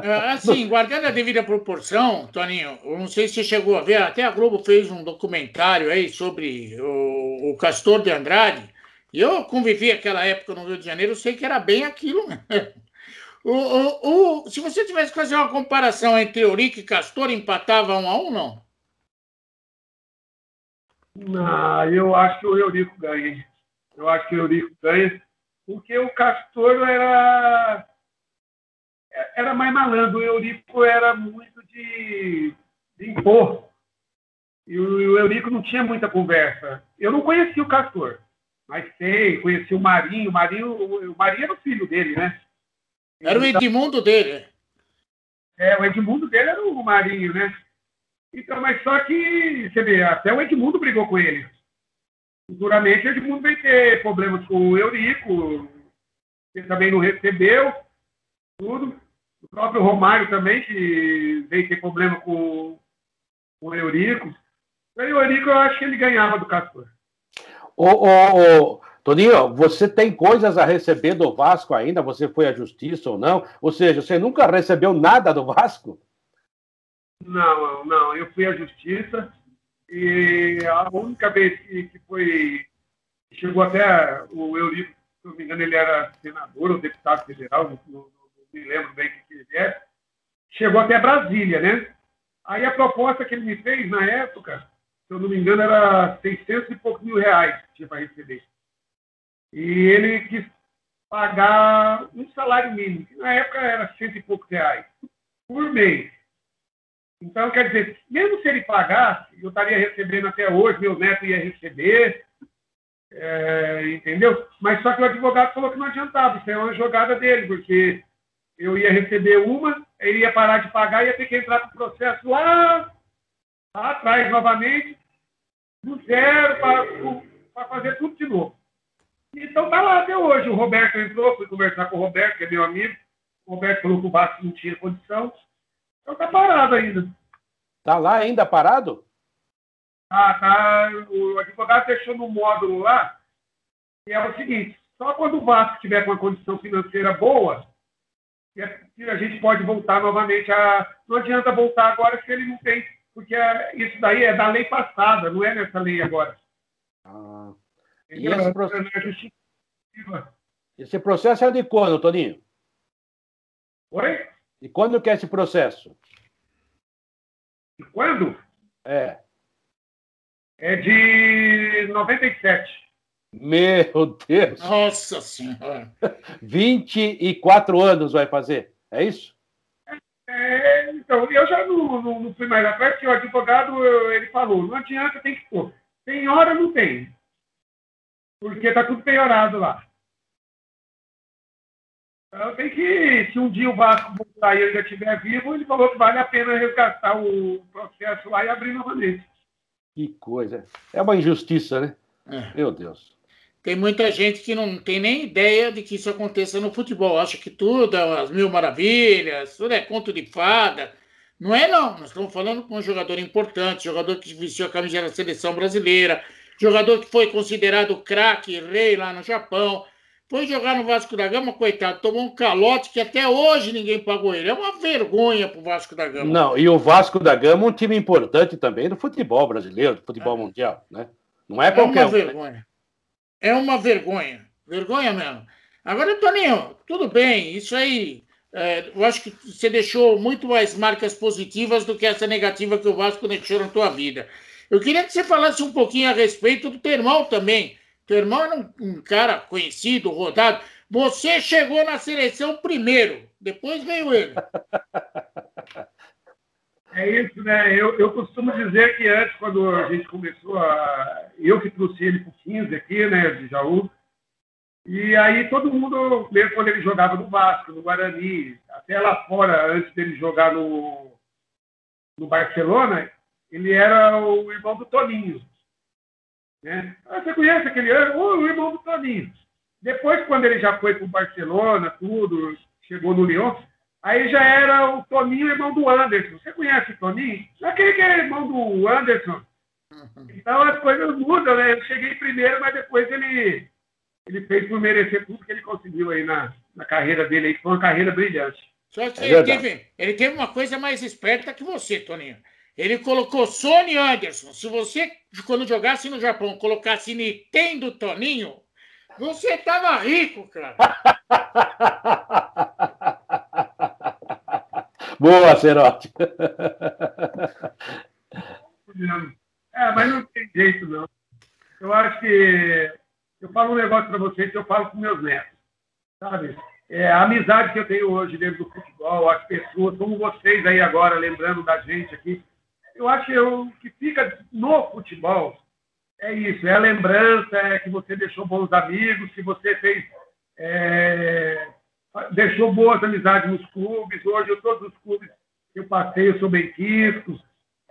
É, é, assim, guardando a devida proporção, Toninho, eu não sei se você chegou a ver, até a Globo fez um documentário aí sobre o, o Castor de Andrade. E eu convivi aquela época no Rio de Janeiro, eu sei que era bem aquilo mesmo. O, o, o, se você tivesse que fazer uma comparação entre Eurico e Castor, empatava um a um, não? Não, eu acho que o Eurico ganha. Eu acho que o Eurico ganha, porque o Castor era era mais malandro, o Eurico era muito de, de impor. E o, o Eurico não tinha muita conversa. Eu não conhecia o Castor, mas sei, conheci o Marinho. O Marinho, o Marinho era o filho dele, né? Era o Edmundo dele. É, o Edmundo dele era o Marinho, né? Então, mas só que, você vê, até o Edmundo brigou com ele. Futuramente, o Edmundo vai ter problemas com o Eurico, ele também não recebeu tudo. O próprio Romário também, que veio ter problema com, com o Eurico. E o Eurico, eu acho que ele ganhava do Castor. Ô, ô, ô, Toninho, você tem coisas a receber do Vasco ainda? Você foi à justiça ou não? Ou seja, você nunca recebeu nada do Vasco? Não, não. Eu fui à justiça e a única vez que, que foi. Chegou até o Eurico, se não me engano, ele era senador ou deputado federal, não, não, me lembro bem o que ele é, chegou até Brasília, né? Aí a proposta que ele me fez na época, se eu não me engano, era 600 e poucos mil reais que tinha para receber. E ele quis pagar um salário mínimo, que na época era cento e poucos reais, por mês. Então, quer dizer, mesmo se ele pagasse, eu estaria recebendo até hoje, meu neto ia receber, é, entendeu? Mas só que o advogado falou que não adiantava, isso é uma jogada dele, porque eu ia receber uma, ele ia parar de pagar ia ter que entrar com o processo lá, lá atrás novamente, do zero, para fazer tudo de novo. Então tá lá até hoje. O Roberto entrou, fui conversar com o Roberto, que é meu amigo. O Roberto falou que o Vasco não tinha condição. Então tá parado ainda. Tá lá ainda parado? Ah, tá. O advogado deixou no módulo lá, que é o seguinte, só quando o Vasco tiver com uma condição financeira boa, que a gente pode voltar novamente a. Não adianta voltar agora se ele não tem, porque isso daí é da lei passada, não é nessa lei agora. Ah. E esse, processo... esse processo é de quando, Toninho? Oi? E quando que é esse processo? Quando? É. É de 97. Meu Deus! Nossa Senhora! 24 anos vai fazer, é isso? É, então, eu já não, não, não, fui mais atrás, porque o advogado ele falou: não adianta, tem que pôr. Tem hora, não tem porque está tudo piorado lá. Tem que, se um dia o Vasco voltar e ele já estiver vivo, ele falou que vale a pena resgatar o processo lá e abrir novamente. Que coisa. É uma injustiça, né? É. Meu Deus. Tem muita gente que não tem nem ideia de que isso aconteça no futebol. Acha que tudo é as mil maravilhas, tudo é conto de fada. Não é, não. Nós estamos falando com um jogador importante, jogador que vestiu a camisa da seleção brasileira, jogador que foi considerado craque, rei lá no Japão. Foi jogar no Vasco da Gama, coitado, tomou um calote que até hoje ninguém pagou ele. É uma vergonha pro Vasco da Gama. Não, e o Vasco da Gama é um time importante também do futebol brasileiro, do futebol é. mundial, né? Não é qualquer É uma vergonha. Né? É uma vergonha. Vergonha mesmo. Agora, Toninho, tudo bem, isso aí. É, eu acho que você deixou muito mais marcas positivas do que essa negativa que o Vasco deixou na tua vida. Eu queria que você falasse um pouquinho a respeito do Termal também. O Termal era um, um cara conhecido, rodado. Você chegou na seleção primeiro, depois veio ele. É isso, né? Eu, eu costumo dizer que antes, quando a gente começou a. Eu que trouxe ele para 15 aqui, né, de Jaú. E aí todo mundo, mesmo quando ele jogava no Vasco, no Guarani, até lá fora, antes dele jogar no, no Barcelona, ele era o irmão do Toninho. Né? Ah, você conhece aquele ano? Oh, o irmão do Toninho. Depois, quando ele já foi para o Barcelona, tudo, chegou no Lyon, aí já era o Toninho, irmão do Anderson. Você conhece o Toninho? Aquele que é irmão do Anderson. Uhum. Então as coisas mudam, né? Eu cheguei primeiro, mas depois ele, ele fez por merecer tudo que ele conseguiu aí na, na carreira dele, aí, foi uma carreira brilhante. Só que é ele, teve, ele teve uma coisa mais esperta que você, Toninho. Ele colocou Sony Anderson. Se você, quando jogasse no Japão, colocasse Nintendo Toninho, você tava rico, cara. Boa, Cerote. É, mas não tem jeito, não. Eu acho que eu falo um negócio para vocês que eu falo com meus netos, sabe? É, a amizade que eu tenho hoje dentro do futebol, as pessoas, como vocês aí agora, lembrando da gente aqui, eu acho que o que fica no futebol é isso, é a lembrança, é que você deixou bons amigos, que você fez, é, deixou boas amizades nos clubes. Hoje, eu, todos os clubes que eu passei, eu sou bem quisto,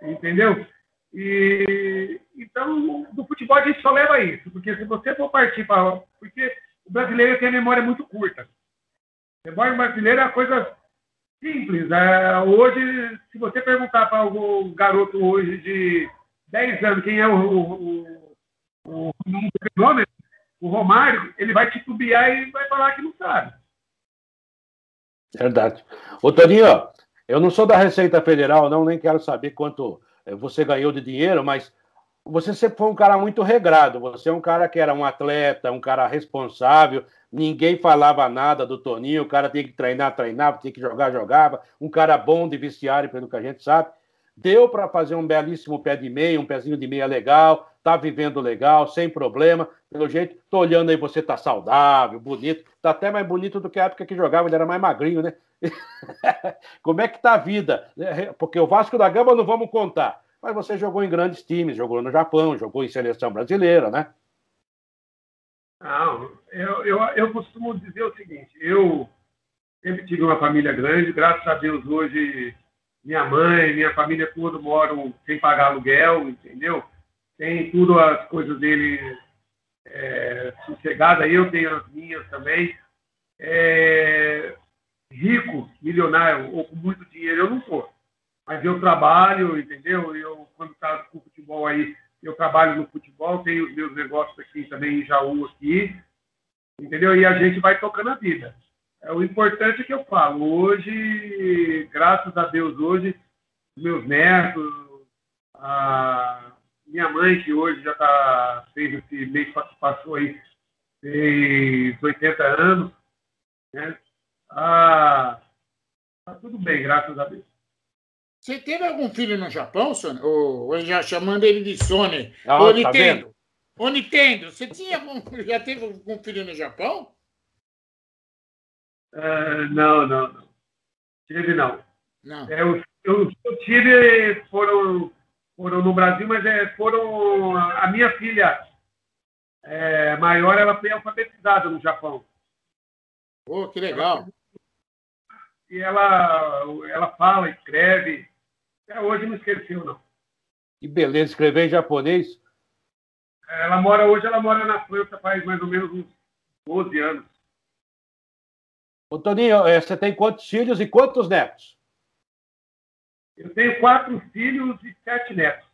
entendeu? E, então, do futebol a gente só leva isso, porque se você for partir para. Porque o brasileiro tem a memória muito curta. A memória brasileira é uma coisa simples. É, hoje, se você perguntar para o garoto hoje de 10 anos quem é o, o, o, o o Romário, ele vai titubear e vai falar que não sabe. Verdade. Ô, Toninho, eu não sou da Receita Federal, não, nem quero saber quanto eh, você ganhou de dinheiro, mas você sempre foi um cara muito regrado. Você é um cara que era um atleta, um cara responsável. Ninguém falava nada do Toninho. O cara tinha que treinar, treinava, tinha que jogar, jogava. Um cara bom de vestiário, pelo que a gente sabe. Deu para fazer um belíssimo pé de meia, um pezinho de meia legal. Tá vivendo legal, sem problema. Pelo jeito, tô olhando aí, você tá saudável, bonito. Tá até mais bonito do que a época que jogava, ele era mais magrinho, né? Como é que tá a vida? Porque o Vasco da Gama não vamos contar mas você jogou em grandes times, jogou no Japão, jogou em seleção brasileira, né? Não, eu, eu, eu costumo dizer o seguinte: eu sempre tive uma família grande, graças a Deus hoje minha mãe, minha família toda moram sem pagar aluguel, entendeu? Tem tudo as coisas dele é, sossegadas, eu tenho as minhas também. É, rico, milionário ou com muito dinheiro eu não sou mas eu trabalho, entendeu? Eu, quando está com futebol aí, eu trabalho no futebol, tenho os meus negócios aqui também em Jaú, aqui, entendeu? E a gente vai tocando a vida. É, o importante é que eu falo, hoje, graças a Deus, hoje, meus netos, a minha mãe, que hoje já tá, fez esse mês que passou aí, fez 80 anos, né? Ah, tá tudo bem, graças a Deus. Você teve algum filho no Japão, Sônia? Ou, já chamando ele de Sony? Ah, ou tá Nintendo? Vendo? Ô, Nintendo, você tinha algum, já teve algum filho no Japão? Uh, não, não, não. Tive não. Não. É, eu, eu, eu, tive, foram, foram no Brasil, mas é, foram. A minha filha é, maior, ela foi alfabetizada no Japão. Pô, que legal. E ela, ela fala, escreve, até hoje não esqueceu, não. Que beleza, escrever em japonês. Ela mora hoje, ela mora na França faz mais ou menos uns 12 anos. Ô, Toninho, eh, você tem quantos filhos e quantos netos? Eu tenho quatro filhos e sete netos.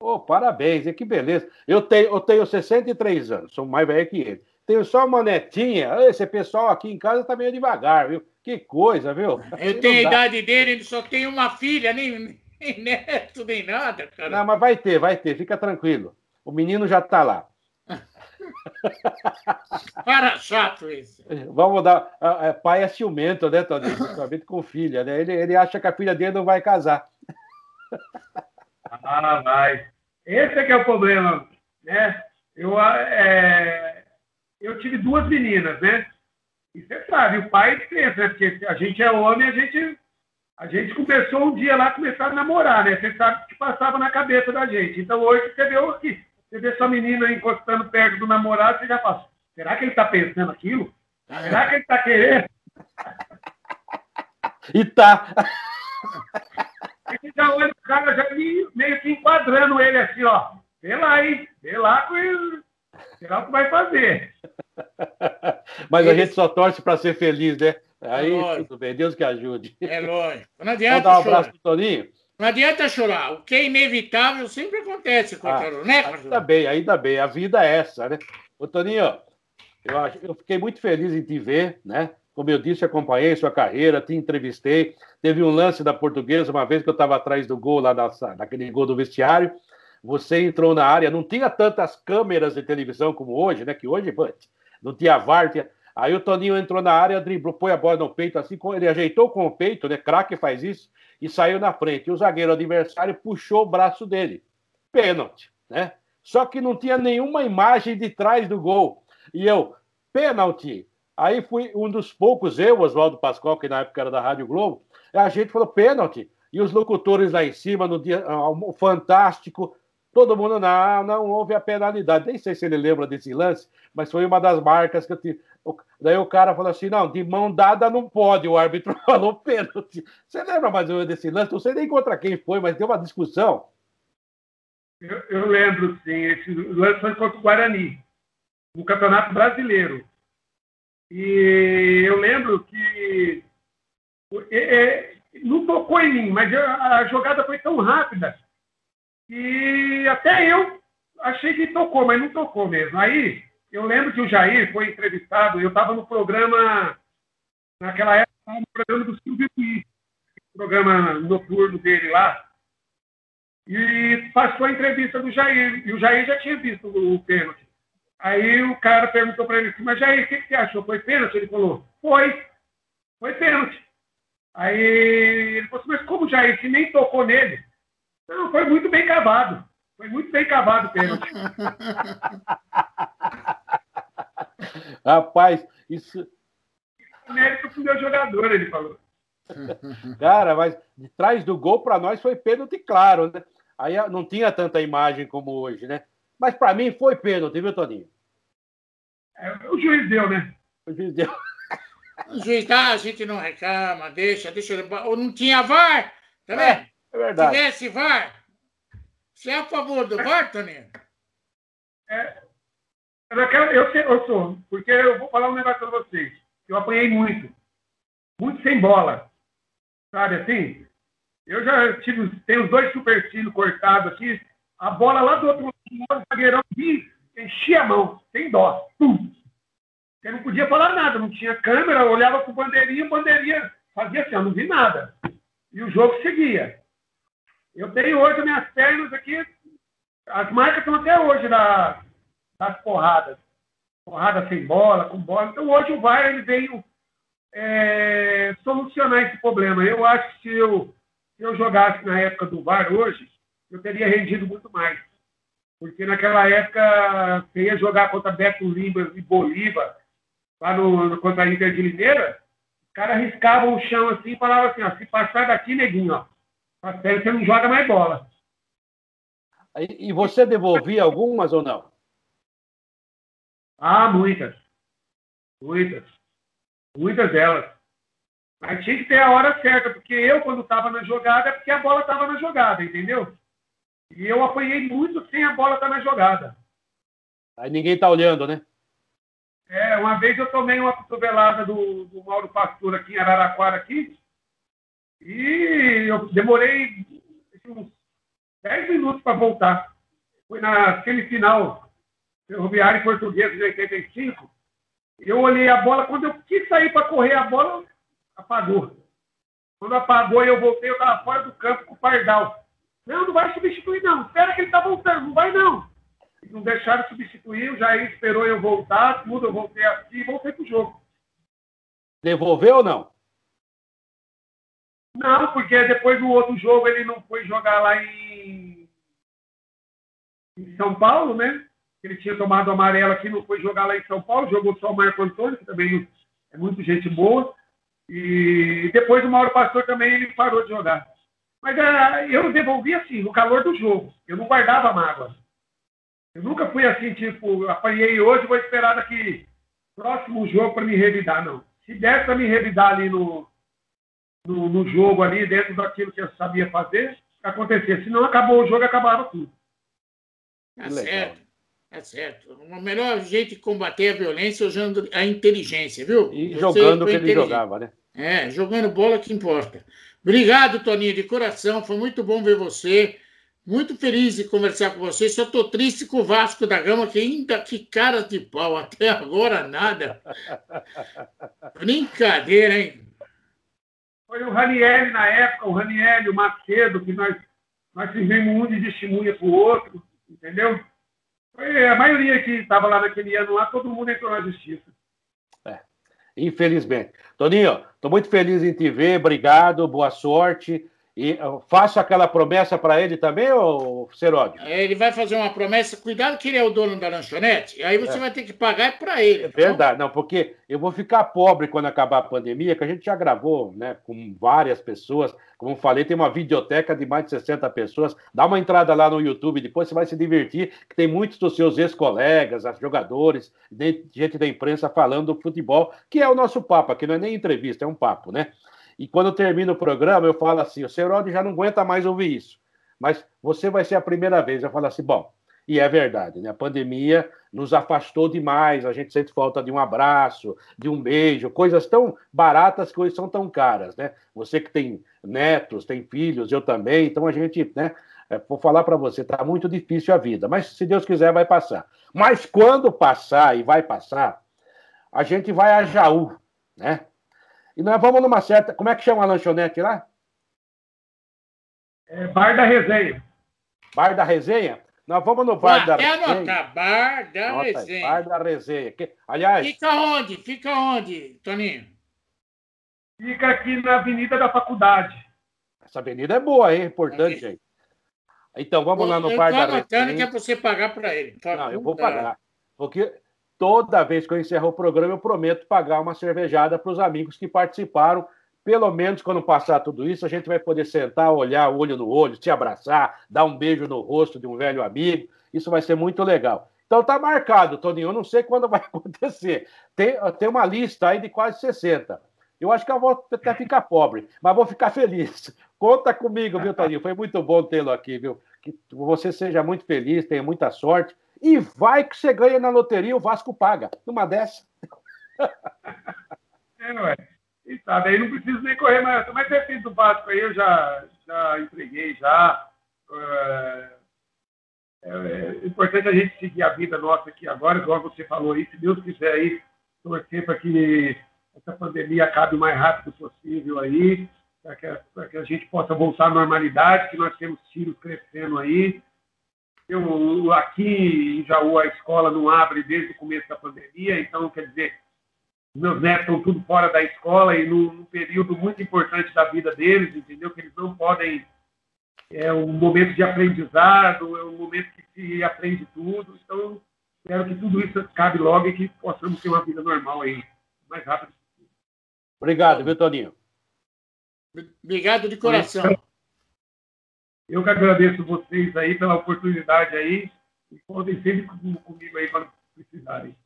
Oh, parabéns, que beleza. Eu tenho, eu tenho 63 anos, sou mais velho que ele. Tenho só uma netinha. Esse pessoal aqui em casa tá meio devagar, viu? Que coisa, viu? Eu tenho a idade dele, ele só tem uma filha, nem, nem neto, nem nada, cara. Não, mas vai ter, vai ter, fica tranquilo. O menino já está lá. Para chato isso. Vamos dar. Pai é ciumento, né, Tony? Principalmente com filha, né? Ele, ele acha que a filha dele não vai casar. Ah, vai. Esse é que é o problema, né? Eu, é, eu tive duas meninas, né? E você sabe, o pai pensa, né? Porque a gente é homem, a gente, a gente começou um dia lá, começar a namorar, né? Você sabe o que passava na cabeça da gente. Então hoje você vê aqui, você vê sua menina encostando perto do namorado, você já fala, será que ele está pensando aquilo? Será que ele está querendo? E tá. Você já olha o cara já meio que enquadrando ele assim, ó. Vê lá, hein? Vê lá com ele. Será o que vai fazer. Mas a gente só torce para ser feliz, né? Aí é tudo bem, Deus que ajude. É lógico. Não adianta Vou dar um abraço pro Toninho. Não adianta chorar. O que é inevitável sempre acontece, Coitado, ah, né, Ainda bem, ainda bem. A vida é essa, né? Ô, Toninho, eu, acho, eu fiquei muito feliz em te ver, né? Como eu disse, acompanhei sua carreira, te entrevistei. Teve um lance da portuguesa, uma vez que eu estava atrás do gol, lá na, naquele gol do vestiário. Você entrou na área, não tinha tantas câmeras de televisão como hoje, né? Que hoje, putz, não tinha VAR. Tinha... Aí o Toninho entrou na área, driblou, põe a bola no peito, assim, ele ajeitou com o peito, né? Craque faz isso, e saiu na frente. E o zagueiro adversário puxou o braço dele. Pênalti, né? Só que não tinha nenhuma imagem de trás do gol. E eu, pênalti. Aí fui um dos poucos, eu, Oswaldo Pascoal, que na época era da Rádio Globo, a gente falou pênalti. E os locutores lá em cima, no dia, um fantástico, Todo mundo, não, não houve a penalidade. Nem sei se ele lembra desse lance, mas foi uma das marcas que eu tive. Daí o cara falou assim: não, de mão dada não pode. O árbitro falou pênalti. Você lembra mais ou menos desse lance? Não sei nem contra quem foi, mas deu uma discussão. Eu, eu lembro, sim. Esse lance foi contra o Guarani, no Campeonato Brasileiro. E eu lembro que é, é, não tocou em mim, mas a jogada foi tão rápida e até eu achei que tocou, mas não tocou mesmo. Aí eu lembro que o Jair foi entrevistado, eu estava no programa, naquela época, no programa do Silvio Luiz, programa noturno dele lá. e passou a entrevista do Jair. E o Jair já tinha visto o, pênalti. Aí o cara perguntou para ele assim, mas Jair, o que, que você achou? Foi pênalti? Ele falou, foi. Foi pênalti. Aí ele falou assim, mas como o Jair que nem tocou nele? Não, foi muito bem cavado. Foi muito bem cavado o pênalti. Rapaz, isso. Mérito pro meu jogador, ele falou. Cara, mas de trás do gol para nós foi pênalti claro, né? Aí não tinha tanta imagem como hoje, né? Mas para mim foi pênalti, viu, Toninho? É, o juiz deu, né? O juiz deu. O juiz dá, a gente não reclama, deixa, deixa. Ou não tinha VAR, tá vendo? É, é verdade. Se tivesse VAR, você é a favor do VAR, Toninho? É, eu, quero, eu, eu sou, porque eu vou falar um negócio para vocês. Eu apanhei muito. Muito sem bola. Sabe assim? Eu já tive, tenho os dois supercílios cortados aqui. A bola lá do outro lado, o zagueirão enchia a mão, sem dó. Pum. Eu não podia falar nada, não tinha câmera, olhava pro bandeirinha, o bandeirinha fazia assim, eu não vi nada. E o jogo seguia. Eu tenho hoje minhas pernas aqui, as marcas estão até hoje da, das porradas. Porrada sem bola, com bola. Então hoje o VAR ele veio é, solucionar esse problema. Eu acho que se eu, se eu jogasse na época do VAR hoje, eu teria rendido muito mais. Porque naquela época, você ia jogar contra Beto Lima e Bolívar, lá no, contra a Inter de Limeira, os caras riscavam o chão assim e falavam assim, ó, se passar daqui, neguinho, ó, você não joga mais bola. E você devolvia algumas ou não? Ah, muitas. Muitas. Muitas delas. Mas tinha que ter a hora certa, porque eu, quando estava na jogada, é porque a bola estava na jogada, entendeu? E eu apanhei muito sem a bola estar tá na jogada. Aí ninguém tá olhando, né? É, uma vez eu tomei uma cotovelada do, do Mauro Pastor aqui em Araraquara, aqui, e eu demorei uns 10 minutos para voltar. Foi na semifinal Ferroviária Portuguesa de 85. Eu olhei a bola, quando eu quis sair para correr, a bola apagou. Quando apagou e eu voltei, eu estava fora do campo com o Pardal. Não, não vai substituir, não. Espera que ele está voltando. Não vai, não. Não deixaram substituir, o Jair esperou eu voltar, tudo, eu voltei aqui e voltei pro jogo. Devolveu ou não? Não, porque depois do outro jogo ele não foi jogar lá em, em São Paulo, né? Ele tinha tomado amarelo aqui, não foi jogar lá em São Paulo, jogou só o Marco Antônio, que também é muito gente boa. E depois o Mauro Pastor também ele parou de jogar. Mas uh, eu devolvi assim, no calor do jogo. Eu não guardava mágoa. Eu nunca fui assim, tipo, apanhei hoje, vou esperar daqui próximo jogo para me revidar, não. Se der para me revidar ali no, no, no, jogo, ali, dentro daquilo que eu sabia fazer, acontecer. Se não, acabou o jogo, acabava tudo. Tá certo. Tá certo. O melhor jeito de combater a violência é usando a inteligência, viu? E jogando o que ele jogava, né? É, jogando bola que importa. Obrigado, Toninho, de coração. Foi muito bom ver você. Muito feliz de conversar com você. Só estou triste com o Vasco da Gama, que ainda que cara de pau. Até agora nada. Brincadeira, hein? Foi o Raniel na época, o Raniel, o Macedo, que nós, nós fizemos um de testemunha para o outro, entendeu? Foi a maioria que estava lá naquele ano lá, todo mundo entrou na justiça. É, infelizmente. Toninho, estou muito feliz em te ver, obrigado, boa sorte. E faço aquela promessa para ele também, ou Seródio? É, ele vai fazer uma promessa, cuidado que ele é o dono da lanchonete, aí você é. vai ter que pagar para ele. É tá verdade, não, porque eu vou ficar pobre quando acabar a pandemia, que a gente já gravou né, com várias pessoas. Como falei, tem uma videoteca de mais de 60 pessoas. Dá uma entrada lá no YouTube, depois você vai se divertir, que tem muitos dos seus ex-colegas, jogadores, gente da imprensa falando do futebol, que é o nosso papo, aqui não é nem entrevista, é um papo, né? E quando termina o programa, eu falo assim: o Serode já não aguenta mais ouvir isso, mas você vai ser a primeira vez. Eu falo assim: bom, e é verdade, né? A pandemia nos afastou demais, a gente sente falta de um abraço, de um beijo, coisas tão baratas que hoje são tão caras, né? Você que tem netos, tem filhos, eu também, então a gente, né? É, vou falar para você, tá muito difícil a vida, mas se Deus quiser vai passar. Mas quando passar e vai passar, a gente vai a Jaú, né? E nós vamos numa certa. Como é que chama a lanchonete lá? É Bar da Resenha. Bar da Resenha? Nós vamos no Bar da Resenha. anotar, Bar da Nota, Resenha. Bar da Resenha. Que, aliás... Fica onde? Fica onde, Toninho? Fica aqui na Avenida da Faculdade. Essa avenida é boa, hein? É importante aí. Então, vamos lá no eu Bar da Resenha. que é para você pagar para ele. Não, eu vou pagar. Porque toda vez que eu encerro o programa, eu prometo pagar uma cervejada para os amigos que participaram pelo menos quando passar tudo isso, a gente vai poder sentar, olhar olho no olho, se abraçar, dar um beijo no rosto de um velho amigo. Isso vai ser muito legal. Então tá marcado, Toninho. Eu não sei quando vai acontecer. Tem, tem uma lista aí de quase 60. Eu acho que eu vou até ficar pobre, mas vou ficar feliz. Conta comigo, viu, Toninho? Foi muito bom tê-lo aqui, viu? Que você seja muito feliz, tenha muita sorte. E vai que você ganha na loteria, o Vasco paga. Numa dessa. É, ué. E tá, daí não preciso nem correr mais. Mas depende do básico aí, eu já, já entreguei, já. É, é, é, importante a gente seguir a vida nossa aqui agora, igual você falou aí, se Deus quiser aí, torcer para que essa pandemia acabe o mais rápido possível aí, para que, que, a gente possa voltar à normalidade, que nós temos tiros crescendo aí. Eu, aqui em Jaú, a escola não abre desde o começo da pandemia, então, quer dizer, meus netos estão tudo fora da escola e num, num, período muito importante da vida deles, entendeu? Que eles não podem. É um momento de aprendizado, é um momento que se aprende tudo. Então, espero que tudo isso acabe logo e que possamos ter uma vida normal aí, o mais rápido possível. Obrigado, viu, Toninho? Obrigado de coração. Eu que agradeço vocês aí pela oportunidade aí e contem sempre comigo aí quando precisarem.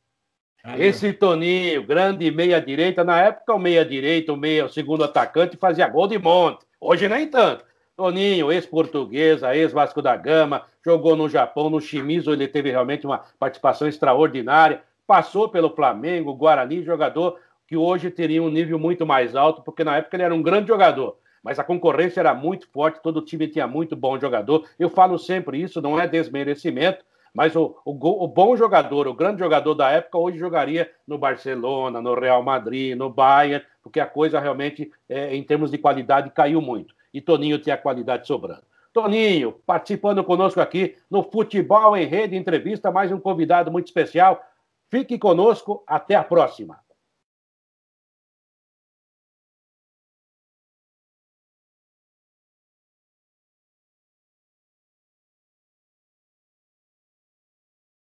Esse Toninho, grande meia-direita, na época o meia-direita, o meia, o segundo atacante, fazia gol de monte. Hoje nem tanto. Toninho, ex-portuguesa, ex-Vasco da Gama, jogou no Japão, no Shimizu, ele teve realmente uma participação extraordinária. Passou pelo Flamengo, Guarani, jogador que hoje teria um nível muito mais alto, porque na época ele era um grande jogador. Mas a concorrência era muito forte, todo time tinha muito bom jogador. Eu falo sempre isso, não é desmerecimento, mas o, o, o, bom jogador, o grande jogador da época, hoje jogaria no Barcelona, no Real Madrid, no Bayern, porque a coisa realmente, é, em termos de qualidade, caiu muito. E Toninho tinha qualidade sobrando. Toninho, participando conosco aqui no Futebol em Rede Entrevista, mais um convidado muito especial. Fique conosco, até a próxima.